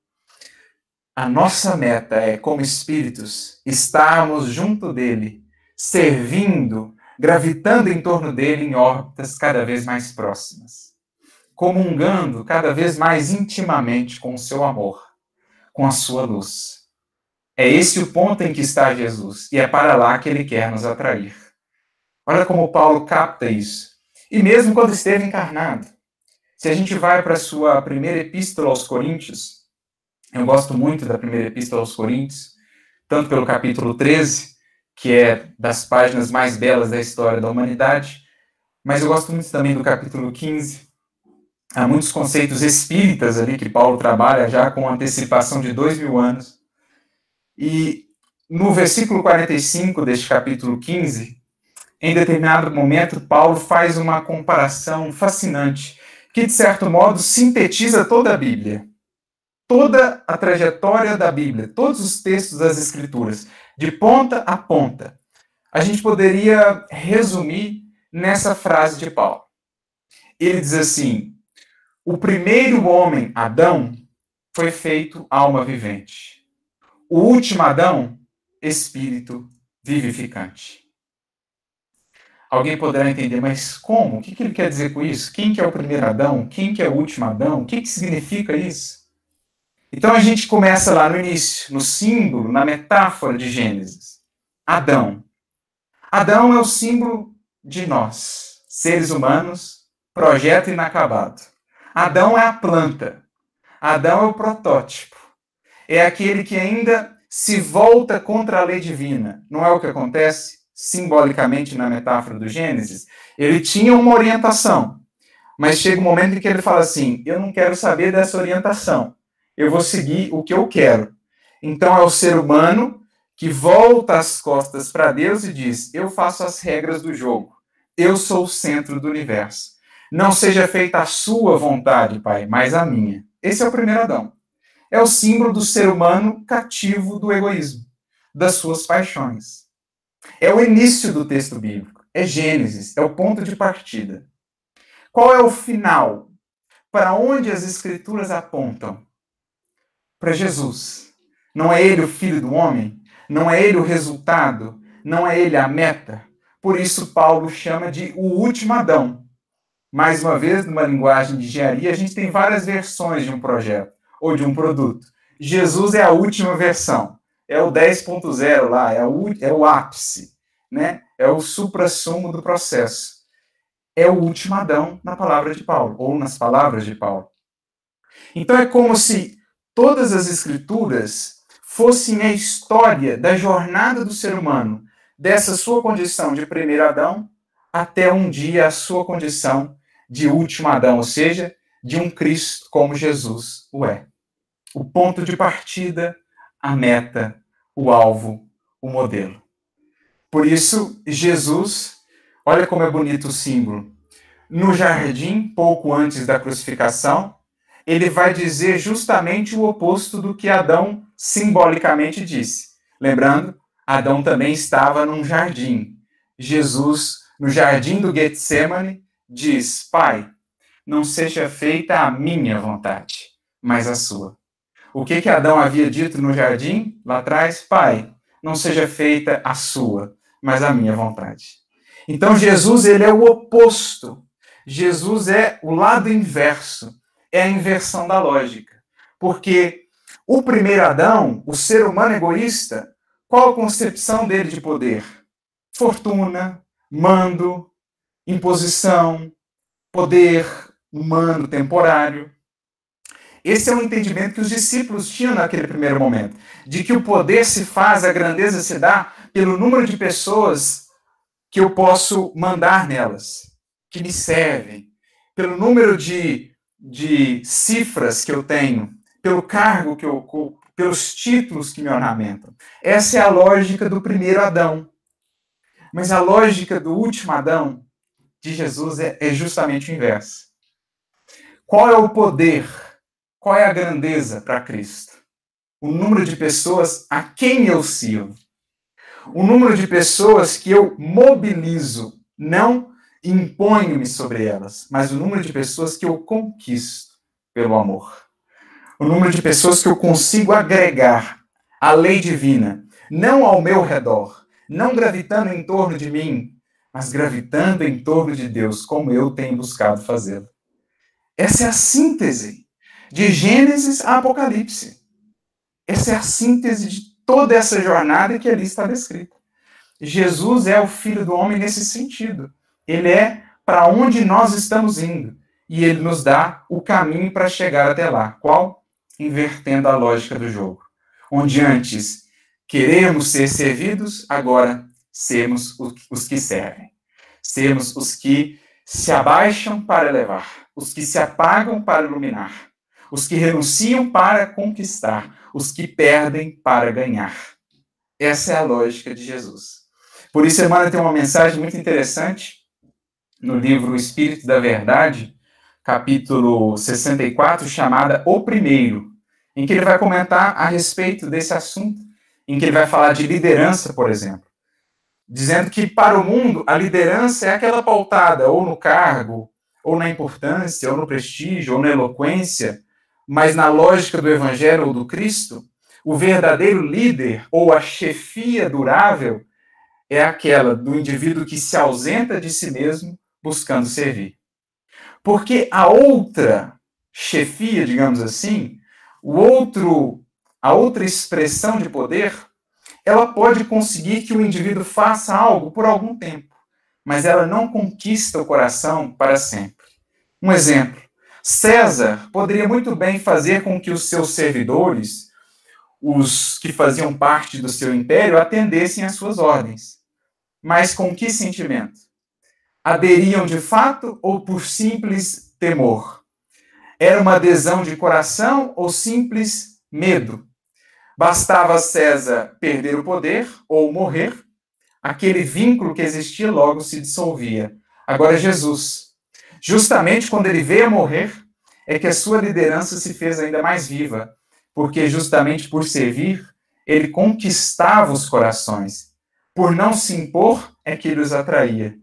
a nossa meta é, como espíritos, estarmos junto dele, servindo, gravitando em torno dele em órbitas cada vez mais próximas, comungando cada vez mais intimamente com o seu amor, com a sua luz. É esse o ponto em que está Jesus, e é para lá que ele quer nos atrair. Olha como Paulo capta isso. E mesmo quando esteve encarnado, se a gente vai para a sua primeira epístola aos Coríntios, eu gosto muito da primeira epístola aos Coríntios, tanto pelo capítulo 13, que é das páginas mais belas da história da humanidade, mas eu gosto muito também do capítulo 15. Há muitos conceitos espíritas ali que Paulo trabalha já com antecipação de dois mil anos. E no versículo 45 deste capítulo 15, em determinado momento, Paulo faz uma comparação fascinante, que de certo modo sintetiza toda a Bíblia toda a trajetória da Bíblia, todos os textos das Escrituras, de ponta a ponta, a gente poderia resumir nessa frase de Paulo. Ele diz assim: o primeiro homem, Adão, foi feito alma vivente. O último Adão, espírito vivificante. Alguém poderá entender, mas como? O que, ele quer dizer com isso? Quem que é o primeiro Adão? Quem que é o último Adão? O que, que significa isso? Então a gente começa lá no início, no símbolo, na metáfora de Gênesis. Adão. Adão é o símbolo de nós, seres humanos, projeto inacabado. Adão é a planta. Adão é o protótipo. É aquele que ainda se volta contra a lei divina. Não é o que acontece simbolicamente na metáfora do Gênesis? Ele tinha uma orientação, mas chega um momento em que ele fala assim: Eu não quero saber dessa orientação, eu vou seguir o que eu quero. Então é o ser humano que volta as costas para Deus e diz: Eu faço as regras do jogo, eu sou o centro do universo. Não seja feita a sua vontade, Pai, mas a minha. Esse é o primeiro Adão é o símbolo do ser humano cativo do egoísmo, das suas paixões. É o início do texto bíblico, é Gênesis, é o ponto de partida. Qual é o final? Para onde as escrituras apontam? Para Jesus. Não é ele o filho do homem? Não é ele o resultado? Não é ele a meta? Por isso, Paulo chama de o último Adão. Mais uma vez, numa linguagem de engenharia, a gente tem várias versões de um projeto ou de um produto. Jesus é a última versão, é o 10.0 lá, é o, é o ápice, né? é o supra-sumo do processo. É o último Adão na palavra de Paulo, ou nas palavras de Paulo. Então é como se todas as escrituras fossem a história da jornada do ser humano, dessa sua condição de primeiro Adão até um dia a sua condição de último Adão, ou seja, de um Cristo como Jesus o é. O ponto de partida, a meta, o alvo, o modelo. Por isso, Jesus, olha como é bonito o símbolo. No jardim, pouco antes da crucificação, ele vai dizer justamente o oposto do que Adão simbolicamente disse. Lembrando, Adão também estava num jardim. Jesus, no jardim do Getsemane, diz: Pai, não seja feita a minha vontade, mas a sua. O que que Adão havia dito no jardim lá atrás? Pai, não seja feita a sua, mas a minha vontade. Então Jesus ele é o oposto. Jesus é o lado inverso. É a inversão da lógica. Porque o primeiro Adão, o ser humano egoísta, qual a concepção dele de poder? Fortuna, mando, imposição, poder, humano temporário. Esse é o entendimento que os discípulos tinham naquele primeiro momento, de que o poder se faz, a grandeza se dá pelo número de pessoas que eu posso mandar nelas, que me servem, pelo número de, de cifras que eu tenho, pelo cargo que eu ocupo, pelos títulos que me ornamentam. Essa é a lógica do primeiro Adão. Mas a lógica do último Adão, de Jesus, é, é justamente o inverso. Qual é o poder? Qual é a grandeza para Cristo? O número de pessoas a quem eu sirvo. O número de pessoas que eu mobilizo, não imponho-me sobre elas, mas o número de pessoas que eu conquisto pelo amor. O número de pessoas que eu consigo agregar à lei divina, não ao meu redor, não gravitando em torno de mim, mas gravitando em torno de Deus, como eu tenho buscado fazê-lo. Essa é a síntese de Gênesis a Apocalipse. Essa é a síntese de toda essa jornada que ali está descrita. Jesus é o filho do homem nesse sentido. Ele é para onde nós estamos indo. E ele nos dá o caminho para chegar até lá. Qual? Invertendo a lógica do jogo. Onde antes queremos ser servidos, agora sermos os que servem. Sermos os que se abaixam para elevar os que se apagam para iluminar, os que renunciam para conquistar, os que perdem para ganhar. Essa é a lógica de Jesus. Por isso, Emmanuel tem uma mensagem muito interessante no livro Espírito da Verdade, capítulo 64, chamada O Primeiro, em que ele vai comentar a respeito desse assunto, em que ele vai falar de liderança, por exemplo, dizendo que para o mundo a liderança é aquela pautada ou no cargo, ou na importância, ou no prestígio, ou na eloquência, mas na lógica do Evangelho ou do Cristo, o verdadeiro líder ou a chefia durável é aquela do indivíduo que se ausenta de si mesmo buscando servir. Porque a outra chefia, digamos assim, o outro, a outra expressão de poder, ela pode conseguir que o indivíduo faça algo por algum tempo, mas ela não conquista o coração para sempre. Um exemplo: César poderia muito bem fazer com que os seus servidores, os que faziam parte do seu império, atendessem às suas ordens. Mas com que sentimento? Aderiam de fato ou por simples temor? Era uma adesão de coração ou simples medo? Bastava César perder o poder ou morrer, aquele vínculo que existia logo se dissolvia. Agora Jesus, Justamente quando ele veio a morrer, é que a sua liderança se fez ainda mais viva, porque justamente por servir, ele conquistava os corações. Por não se impor, é que ele os atraía.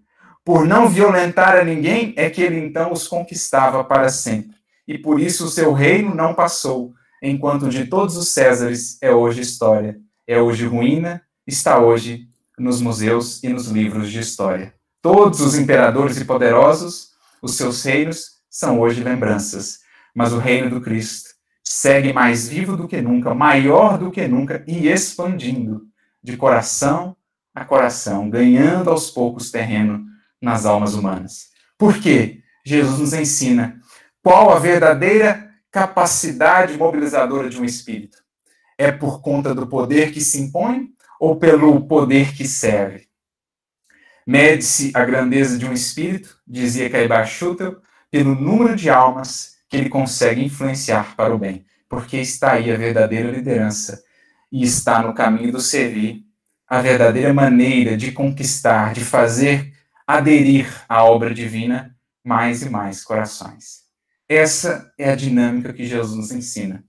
Por não violentar a ninguém, é que ele então os conquistava para sempre. E por isso o seu reino não passou, enquanto de todos os Césares é hoje história. É hoje ruína, está hoje nos museus e nos livros de história. Todos os imperadores e poderosos os seus reinos são hoje lembranças, mas o reino do Cristo segue mais vivo do que nunca, maior do que nunca e expandindo de coração a coração, ganhando aos poucos terreno nas almas humanas. Por quê? Jesus nos ensina qual a verdadeira capacidade mobilizadora de um espírito. É por conta do poder que se impõe ou pelo poder que serve? Mede-se a grandeza de um espírito, dizia Caibar Schutel, pelo número de almas que ele consegue influenciar para o bem, porque está aí a verdadeira liderança e está no caminho do servir, a verdadeira maneira de conquistar, de fazer aderir à obra divina mais e mais corações. Essa é a dinâmica que Jesus nos ensina.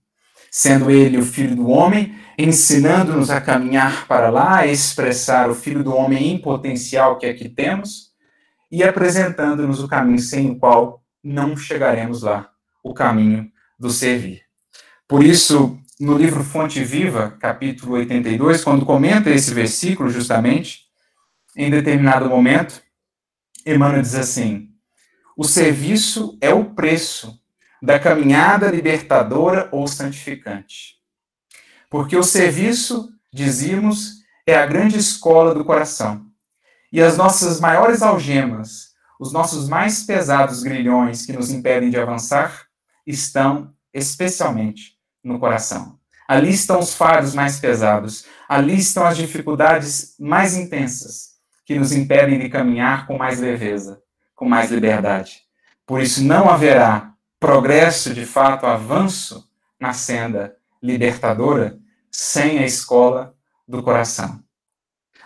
Sendo ele o filho do homem, ensinando-nos a caminhar para lá, a expressar o Filho do Homem em potencial que aqui temos, e apresentando-nos o caminho sem o qual não chegaremos lá, o caminho do servir. Por isso, no livro Fonte Viva, capítulo 82, quando comenta esse versículo, justamente, em determinado momento, Emmanuel diz assim: o serviço é o preço da caminhada libertadora ou santificante. Porque o serviço, dizíamos, é a grande escola do coração. E as nossas maiores algemas, os nossos mais pesados grilhões que nos impedem de avançar, estão especialmente no coração. Ali estão os fardos mais pesados, ali estão as dificuldades mais intensas que nos impedem de caminhar com mais leveza, com mais liberdade. Por isso não haverá progresso, de fato, avanço na senda libertadora sem a escola do coração.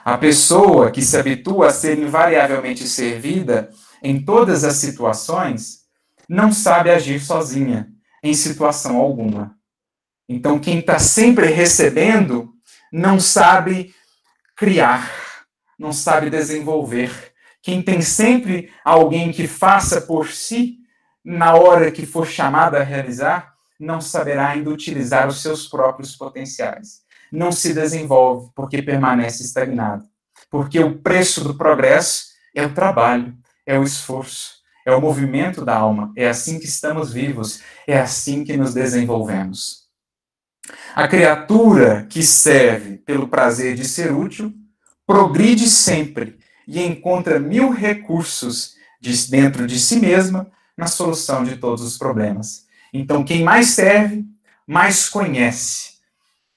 A pessoa que se habitua a ser invariavelmente servida em todas as situações não sabe agir sozinha, em situação alguma. Então, quem está sempre recebendo não sabe criar, não sabe desenvolver. Quem tem sempre alguém que faça por si, na hora que for chamado a realizar, não saberá ainda utilizar os seus próprios potenciais. Não se desenvolve porque permanece estagnado. Porque o preço do progresso é o trabalho, é o esforço, é o movimento da alma. É assim que estamos vivos, é assim que nos desenvolvemos. A criatura que serve pelo prazer de ser útil progride sempre e encontra mil recursos de dentro de si mesma na solução de todos os problemas. Então, quem mais serve, mais conhece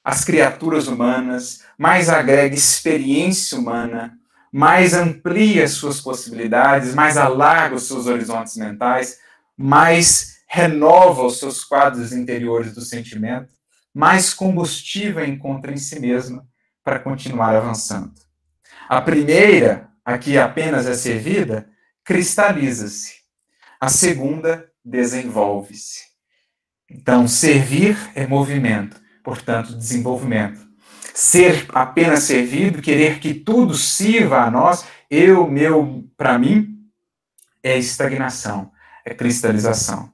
as criaturas humanas, mais agrega experiência humana, mais amplia suas possibilidades, mais alarga os seus horizontes mentais, mais renova os seus quadros interiores do sentimento, mais combustível encontra em si mesma para continuar avançando. A primeira, a que apenas é servida, cristaliza-se. A segunda, desenvolve-se. Então, servir é movimento, portanto, desenvolvimento. Ser apenas servido, querer que tudo sirva a nós, eu, meu, para mim, é estagnação, é cristalização.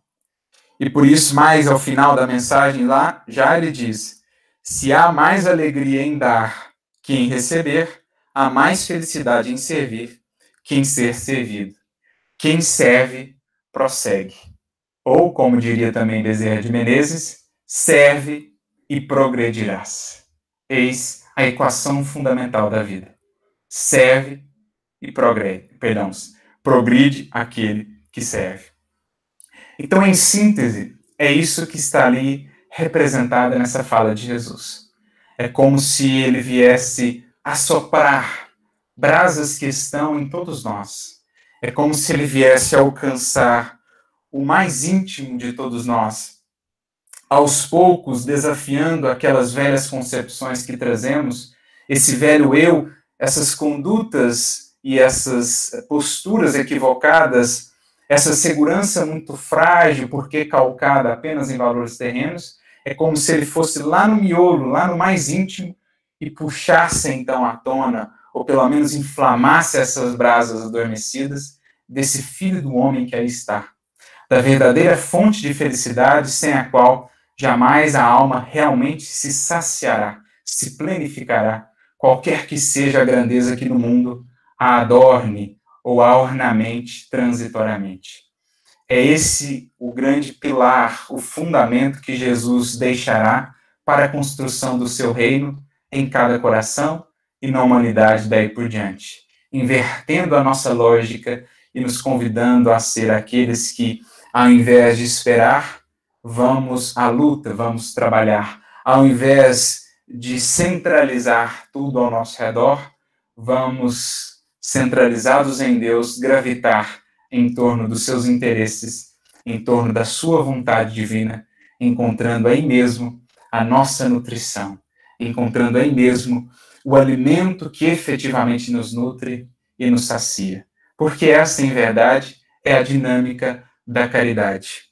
E por isso, mais ao final da mensagem lá, já ele diz: se há mais alegria em dar que em receber, há mais felicidade em servir que em ser servido. Quem serve, prossegue. Ou, como diria também Bezerra de Menezes, serve e progredirás. Eis a equação fundamental da vida. Serve e progrede, perdão, progride aquele que serve. Então, em síntese, é isso que está ali representada nessa fala de Jesus. É como se ele viesse assoprar brasas que estão em todos nós. É como se ele viesse alcançar o mais íntimo de todos nós, aos poucos desafiando aquelas velhas concepções que trazemos, esse velho eu, essas condutas e essas posturas equivocadas, essa segurança muito frágil, porque calcada apenas em valores terrenos, é como se ele fosse lá no miolo, lá no mais íntimo, e puxasse então à tona, ou pelo menos inflamasse essas brasas adormecidas desse filho do homem que aí está, da verdadeira fonte de felicidade sem a qual jamais a alma realmente se saciará, se planificará, qualquer que seja a grandeza que no mundo a adorne ou a ornamente transitoriamente. É esse o grande pilar, o fundamento que Jesus deixará para a construção do seu reino em cada coração e na humanidade daí por diante, invertendo a nossa lógica e nos convidando a ser aqueles que, ao invés de esperar, vamos à luta, vamos trabalhar. Ao invés de centralizar tudo ao nosso redor, vamos, centralizados em Deus, gravitar em torno dos seus interesses, em torno da sua vontade divina, encontrando aí mesmo a nossa nutrição, encontrando aí mesmo o alimento que efetivamente nos nutre e nos sacia. Porque essa, em verdade, é a dinâmica da caridade.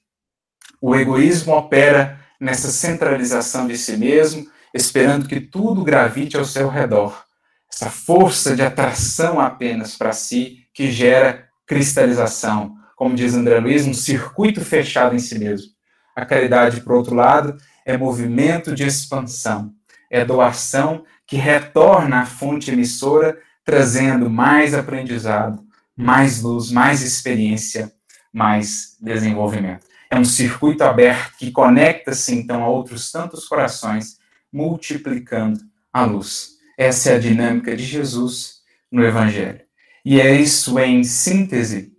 O egoísmo opera nessa centralização de si mesmo, esperando que tudo gravite ao seu redor. Essa força de atração apenas para si que gera cristalização, como diz André Luiz, um circuito fechado em si mesmo. A caridade, por outro lado, é movimento de expansão, é doação que retorna à fonte emissora, trazendo mais aprendizado, mais luz, mais experiência, mais desenvolvimento. É um circuito aberto que conecta-se então a outros tantos corações, multiplicando a luz. Essa é a dinâmica de Jesus no Evangelho. E é isso, em síntese,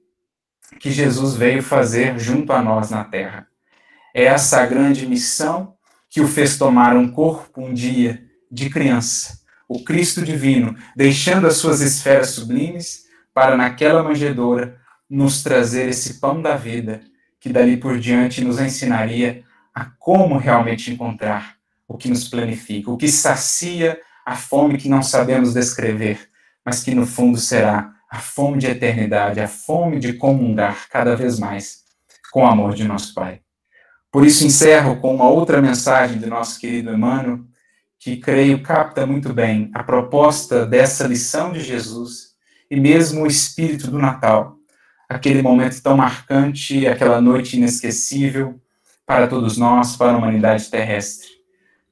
que Jesus veio fazer junto a nós na terra. É essa a grande missão que o fez tomar um corpo um dia de criança, o Cristo divino, deixando as suas esferas sublimes para naquela manjedoura nos trazer esse pão da vida, que dali por diante nos ensinaria a como realmente encontrar o que nos planifica, o que sacia a fome que não sabemos descrever, mas que no fundo será a fome de eternidade, a fome de comungar cada vez mais com o amor de nosso Pai. Por isso encerro com uma outra mensagem de nosso querido Emmanuel, que creio capta muito bem a proposta dessa lição de Jesus e mesmo o espírito do Natal, aquele momento tão marcante, aquela noite inesquecível para todos nós, para a humanidade terrestre,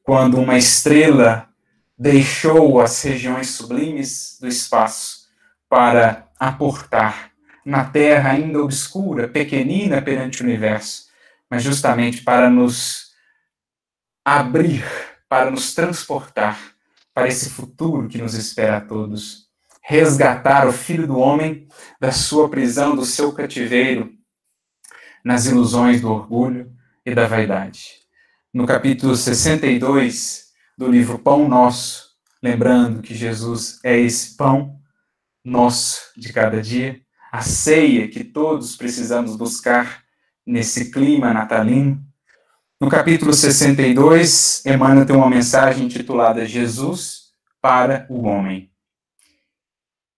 quando uma estrela deixou as regiões sublimes do espaço para aportar na terra ainda obscura, pequenina perante o universo, mas justamente para nos abrir, para nos transportar para esse futuro que nos espera a todos. Resgatar o filho do homem da sua prisão, do seu cativeiro, nas ilusões do orgulho e da vaidade. No capítulo 62 do livro Pão Nosso, lembrando que Jesus é esse pão nosso de cada dia, a ceia que todos precisamos buscar nesse clima natalino. No capítulo 62, Emmanuel tem uma mensagem intitulada Jesus para o Homem.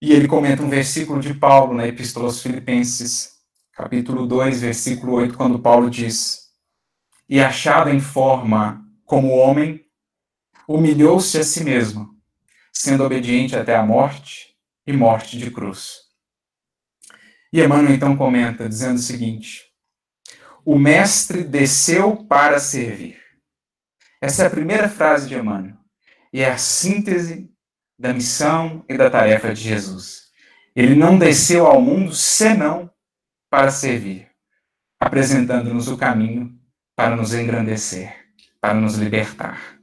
E ele comenta um versículo de Paulo na Epístola aos Filipenses, capítulo 2, versículo 8, quando Paulo diz: E achado em forma como homem, humilhou-se a si mesmo, sendo obediente até a morte e morte de cruz. E Emmanuel então comenta, dizendo o seguinte: O Mestre desceu para servir. Essa é a primeira frase de Emmanuel. E é a síntese da missão e da tarefa de Jesus. Ele não desceu ao mundo senão para servir, apresentando-nos o caminho para nos engrandecer, para nos libertar.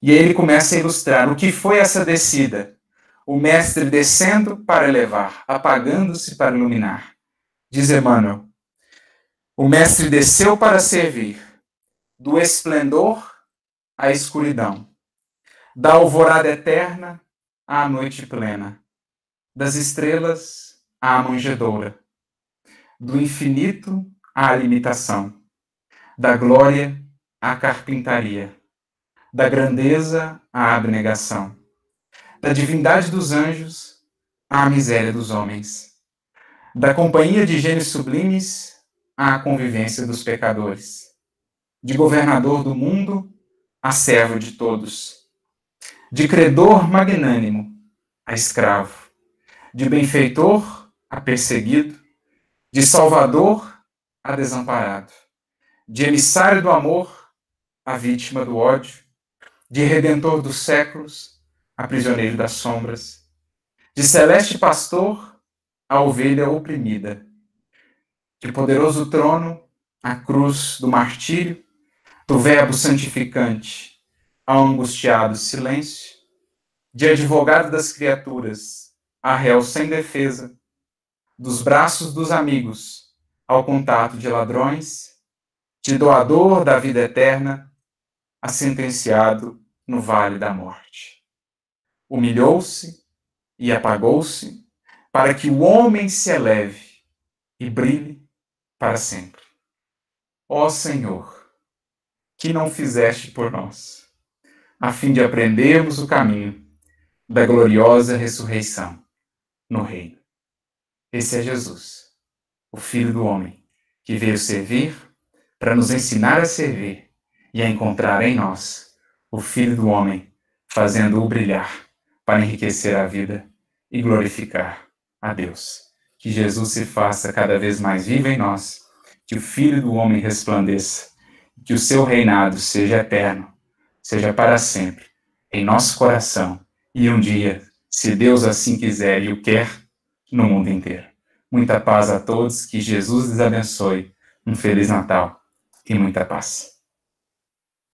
E aí ele começa a ilustrar o que foi essa descida. O mestre descendo para elevar, apagando-se para iluminar. Diz Emmanuel: O mestre desceu para servir, do esplendor à escuridão, da alvorada eterna à noite plena, das estrelas à manjedoura, do infinito à limitação, da glória à carpintaria. Da grandeza à abnegação, da divindade dos anjos à miséria dos homens, da companhia de gênios sublimes à convivência dos pecadores, de governador do mundo a servo de todos, de credor magnânimo a escravo, de benfeitor a perseguido, de salvador a desamparado, de emissário do amor a vítima do ódio, de redentor dos séculos a prisioneiro das sombras, de celeste pastor a ovelha oprimida, de poderoso trono a cruz do martírio, do Verbo santificante ao angustiado silêncio, de advogado das criaturas a réu sem defesa, dos braços dos amigos ao contato de ladrões, de doador da vida eterna a sentenciado no vale da morte. Humilhou-se e apagou-se para que o homem se eleve e brilhe para sempre. Ó Senhor, que não fizeste por nós, a fim de aprendermos o caminho da gloriosa ressurreição no reino. Esse é Jesus, o Filho do homem, que veio servir para nos ensinar a servir e a encontrar em nós o Filho do Homem, fazendo-o brilhar para enriquecer a vida e glorificar a Deus. Que Jesus se faça cada vez mais vivo em nós, que o Filho do Homem resplandeça, que o seu reinado seja eterno, seja para sempre, em nosso coração e um dia, se Deus assim quiser e o quer, no mundo inteiro. Muita paz a todos, que Jesus lhes abençoe. Um Feliz Natal e muita paz.